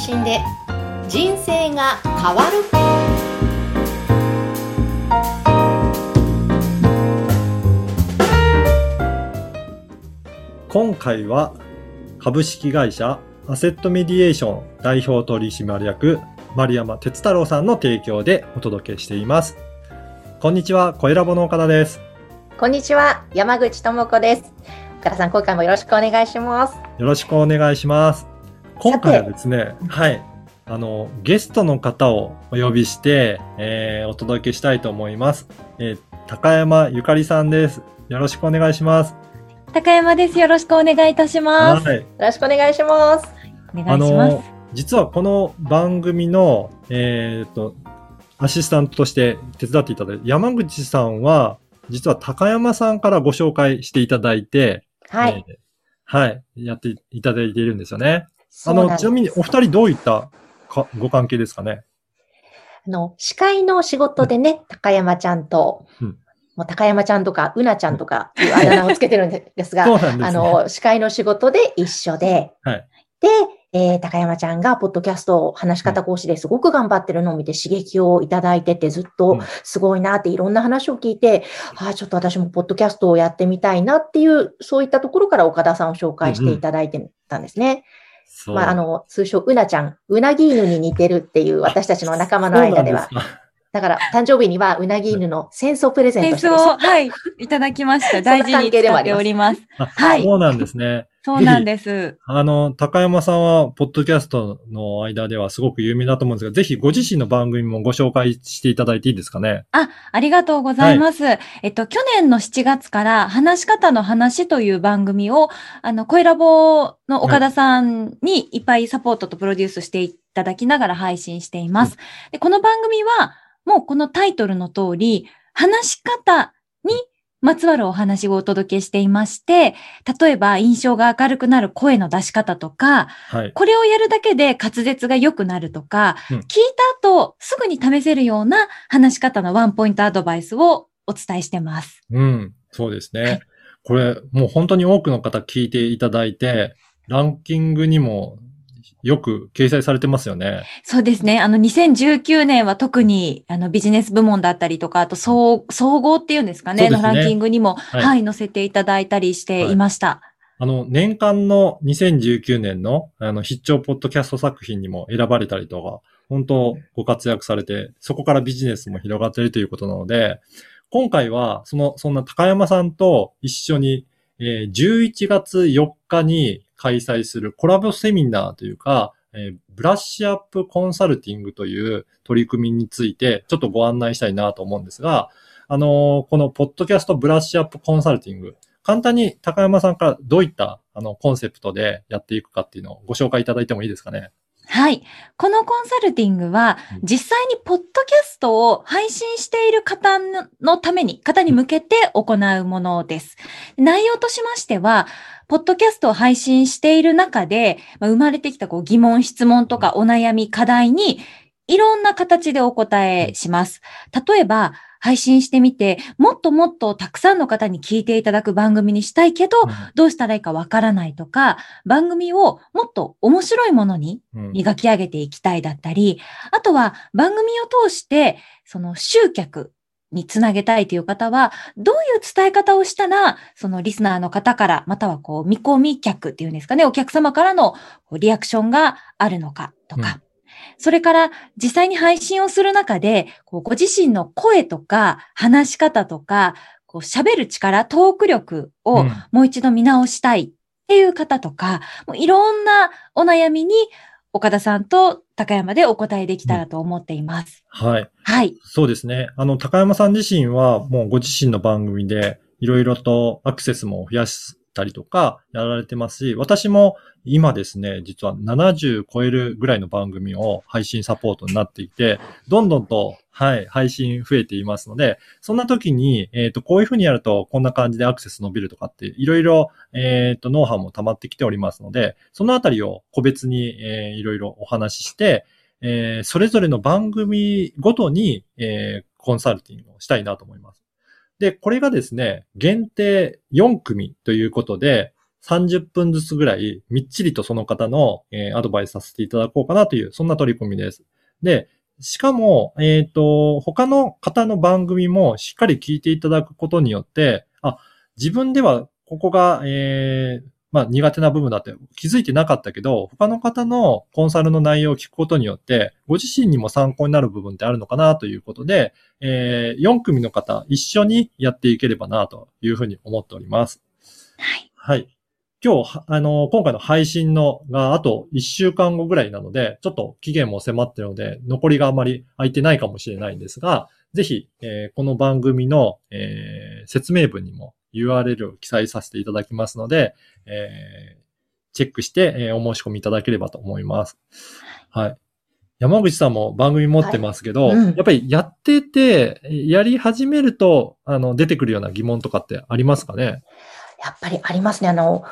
信で人生が変わる今回は株式会社アセットメディエーション代表取締役丸山哲太郎さんの提供でお届けしています。こんにちは、小ラボの岡田です。こんにちは山口智子です岡田さん今回もよろしくお願いしますよろしくお願いします。今回はですね、はい。あの、ゲストの方をお呼びして、えー、お届けしたいと思います。えー、高山ゆかりさんです。よろしくお願いします。高山です。よろしくお願いいたします。はい。よろしくお願いしますお願いします。実はこの番組の、えっ、と、アシスタントとして手伝っていただいて、山口さんは、実は高山さんからご紹介していただいて、はい、えーはい、やっていただいているんですよね。あの、ちなみにお二人どういったかご関係ですかね？あの司会の仕事でね高山ちゃんと、うん。もう高山ちゃんとかうなちゃんとかいうあだ名をつけてるんですがすね。あの、司会の仕事で一緒で、はい。で、えー高山ちゃんがポッドキャストを話し方講師ですごく頑張ってるのを見て刺激をいただいててずっうとん。すごいなっていろんな話を聞いて、ああ、ちょっと私もポッドキャストをやってみたいなっていう、そういったところから岡田さんを紹介していただいてたんですね。そうまあ、あの、通称うなちゃん、うなぎ犬に似てるっていう私たちの仲間の間では。だから、誕生日にはうなぎ犬の戦争プレゼントしてです。はい、いただきました。大事に使っております。あはいそうなんですね。そうなんです。あの、高山さんは、ポッドキャストの間ではすごく有名だと思うんですが、ぜひご自身の番組もご紹介していただいていいですかね？あ、ありがとうございます。えっと、去年の7月から、話し方の話という番組を、あの、声ラボの岡田さんにいっぱいサポートとプロデュースしていただきながら配信しています。でこの番組は、もうこのタイトルの通り、話し方にまつわるお話をお届けしていまして、例えば印象が明るくなる声の出し方とか、はい。これをやるだけで滑舌が良くなるとか、うん聞いた後すぐに試せるような話し方のワンポイントアドバイスをお伝えしてます。うん、そうですね。これ、もう本当に多くの方聞いていただいて、ランキングにもよく掲載されてますよね。そうですね。あの、2019年は特に、あの、ビジネス部門だったりとか、あと、総、総合っていうんですかね、ねのランキングにも、はいはい、載せていただいたりしていました。あの、年間の2019年の、あの、必聴ポッドキャスト作品にも選ばれたりとか、本当ご活躍されて、そこからビジネスも広がっているということなので、今回は、その、そんな高山さんと一緒に、えー11月4日に開催するコラボセミナーというか、えーブラッシュアップコンサルティングという取り組みについて、ちょっとご案内したいなと思うんですが、あのーこのポッドキャストブラッシュアップコンサルティング、簡単に高山さんからどういったあのコンセプトでやっていくかっていうのをご紹介いただいてもいいですかね？はい。このコンサルティングはうん、実際にポッドキャストを配信している方ののために、方に向けて行うものです。内容としましては、ポッドキャストを配信している中で、まあ生まれてきたこう疑問、質問とかお悩み、課題に、いろんな形でお答えします。例えば、配信してみて、もっともっとたくさんの方に聞いていただく番組にしたいけど、どうしたらいいかわからないとか、番組をもっと面白いものにうん。磨き上げていきたいだったり、あとは番組を通して、その集客につなげたいという方は、どういう伝え方をしたら、そのリスナーの方から、またはこう、見込み客っていうんですかね、お客様からのリアクションがあるのかとか、それから実際に配信をする中で、こうご自身の声とか話し方とか、こう喋る力、トーク力をうんもう一度見直したいっていう方とか、もういろんなお悩みに岡田さんと高山でお答えできたらと思っています。はい。はい。そうですね。あの、高山さん自身はもうご自身の番組でいろいろとアクセスも増やしたりとかやられてますし、私も今ですね、実は70超えるぐらいの番組を配信サポートになっていて、どんどんと、はい、配信増えていますので、そんな時に、えっ、と、こういうふうにやるとこんな感じでアクセス伸びるとかって、いろいろ、えっ、と、ノウハウも溜まってきておりますので、そのあたりを個別に、えーいろいろお話しして、えーそれぞれの番組ごとに、えーコンサルティングをしたいなと思います。で、これがですね、限定4組ということで、30分ずつぐらい、みっちりとその方の、えーアドバイスさせていただこうかなという、そんな取り組みです。で、しかも、えっ、と、他の方の番組もしっかり聞いていただくことによって、あ、自分ではここが、えーまあ苦手な部分だって気づいてなかったけど、他の方のコンサルの内容を聞くことによって、ご自身にも参考になる部分ってあるのかなということで、えー4組の方一緒にやっていければなというふうに思っております。はい。はい。今日、はあの、今回の配信のがあと1週間後ぐらいなので、ちょっと期限も迫ってるので、残りがあまり空いてないかもしれないんですが、ぜひ、えーこの番組の、えー説明文にも URL を記載させていただきますので、えーチェックして、えーお申し込みいただければと思います。はい。山口さんも番組持ってますけど、はいうんやっぱりやってて、やり始めると、あの、出てくるような疑問とかってありますかね？やっぱりありますね。あの、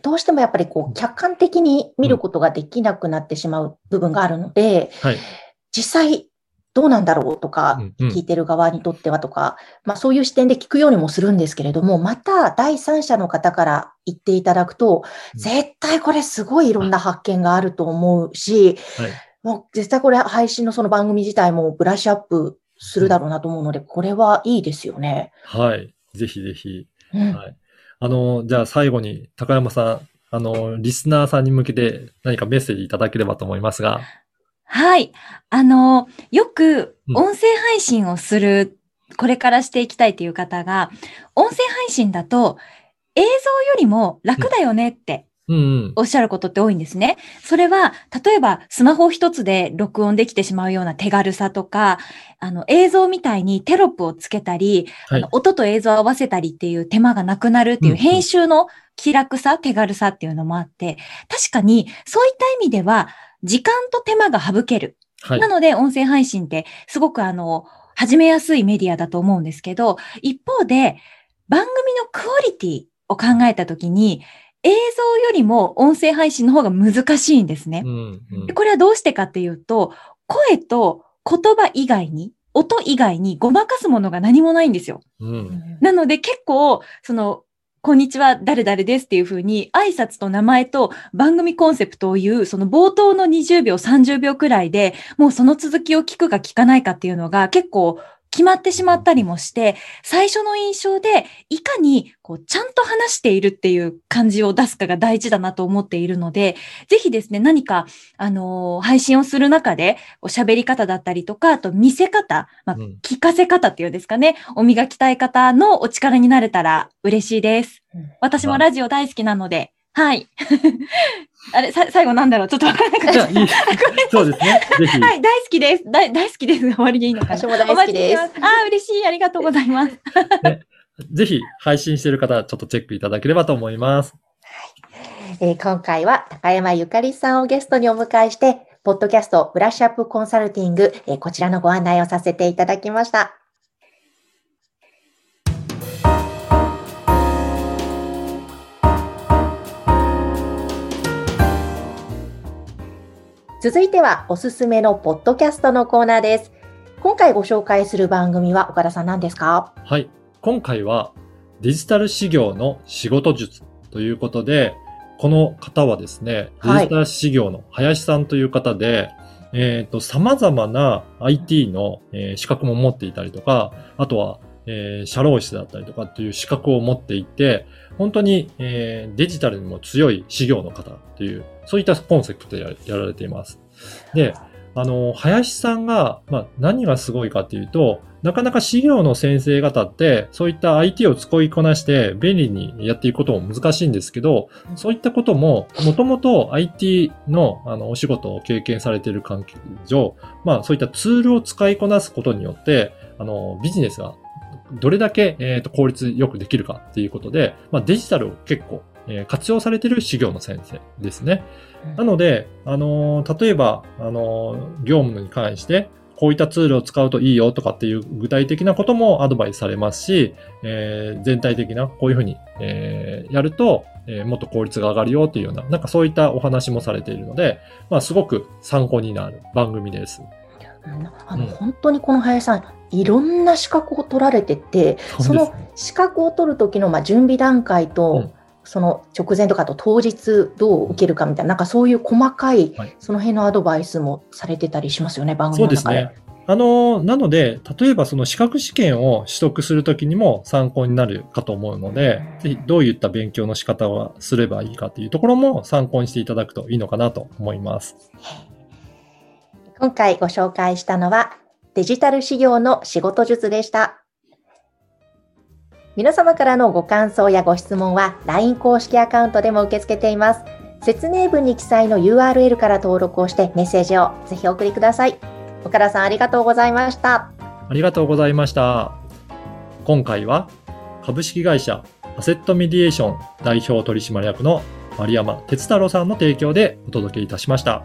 どうしてもやっぱりこう、客観的に見ることができなくなってしまう部分があるので、はい。実際どうなんだろうとか聞いてる側にとってはとか、まあそういう視点で聞くようにもするんですけれども、また第三者の方から言っていただくと、うん絶対これすごいいろんな発見があると思うし、はい。もう絶対これ配信のその番組自体もブラッシュアップするだろうなと思うので、これはいいですよね。はい。ぜひぜひ。うんはい。あの、じゃあ最後に高山さん、あの、リスナーさんに向けて何かメッセージいただければと思いますが。はい。あの、よくうん音声配信をする、これからしていきたいという方が、音声配信だと映像よりも楽だよねってうんうん。おっしゃることって多いんですね。それは、例えばスマホ一つで録音できてしまうような手軽さとか、あの映像みたいにテロップをつけたり、はい。音と映像を合わせたりっていう手間がなくなるっていううんうん編集の気楽さ、手軽さっていうのもあって、確かにそういった意味では、時間と手間が省ける。はいな。ので、音声配信ってすごくあの、始めやすいメディアだと思うんですけど、一方で、番組のクオリティを考えたときに、映像よりも音声配信の方が難しいんですねう。んうんでこれはどうしてかっていうと、声と言葉以外に、音以外にごまかすものが何もないんですよ。うん。なので結構、その、こんにちは、誰々ですっていう風に、挨拶と名前と番組コンセプトを言う、その冒頭の20秒、30秒くらいで、もうその続きを聞くか聞かないかっていうのが結構決まってしまったりもして、最初の印象で、いかに、こう、ちゃんと話しているっていう感じを出すかが大事だなと思っているので、ぜひですね、何か、あのー配信をする中で、お喋り方だったりとか、あと見せ方、まあうん。聞かせ方っていうんですかね、お磨きたい方のお力になれたら嬉しいです。うん。私もラジオ大好きなので、はい。あれ、さ、最後なんだろう？ちょっとわからなかった。いい。そうですね。ぜひ。はい、大好きです。大大好きです。終わりでいいのかな？私も大好きですお待ちしてますあー、嬉しい。ありがとうございます。ぜひ配信している方はちょっとチェックいただければと思います。えー今回は高山ゆかりさんをゲストにお迎えして、ポッドキャストブラッシュアップコンサルティング、えーこちらのご案内をさせていただきました。続いてはおすすめのポッドキャストのコーナーです。今回ご紹介する番組は岡田さん何ですか？はい。今回はデジタル事業の仕事術ということで、この方はですね、デはいジタル事業の林さんという方で、えっ、と、様々な IT の、えー資格も持っていたりとか、あとは、えー社労士だったりとかっていう資格を持っていて、本当に、えーデジタルにも強い事業の方っていう、そういったコンセプトでやられています。で、あの、林さんが、まあ、何がすごいかっていうと、なかなか事業の先生方って、そういった IT を使いこなして便利にやっていくことも難しいんですけど、そういったことも、もともと IT のあのお仕事を経験されている関係上、まあそういったツールを使いこなすことによって、あの、ビジネスがどれだけ、えーと効率よくできるかっていうことで、まあデジタルを結構、えー活用されている事業の先生ですね。なので、あのー例えば、あのー業務に関して、こういったツールを使うといいよとかっていう具体的なこともアドバイスされますし、えー全体的なこういうふうに、えーやると、えーもっと効率が上がるよっていうような、なんかそういったお話もされているので、まあすごく参考になる番組です。うんあの、うん。本当にこの林さん、いろんな資格を取られてて、そそうですの資格を取る時のまあ準備段階と、うんその直前とかと当日どう受けるかみたいな、なんかそういう細かいはい、その辺のアドバイスもされてたりしますよね、番組そうの中で。ですね。あの、なので、例えばその資格試験を取得するときにも参考になるかと思うので、ぜひどういった勉強の仕方をすればいいかというところも参考にしていただくといいのかなと思います。今回ご紹介したのは、デジタル事業の仕事術でした。皆様からのご感想やご質問は LINE 公式アカウントでも受け付けています。説明文に記載の URL から登録をしてメッセージをぜひお送りください。岡田さんありがとうございました。ありがとうございました。今回は株式会社アセットメディエーション代表取締役の丸山哲太郎さんの提供でお届けいたしました。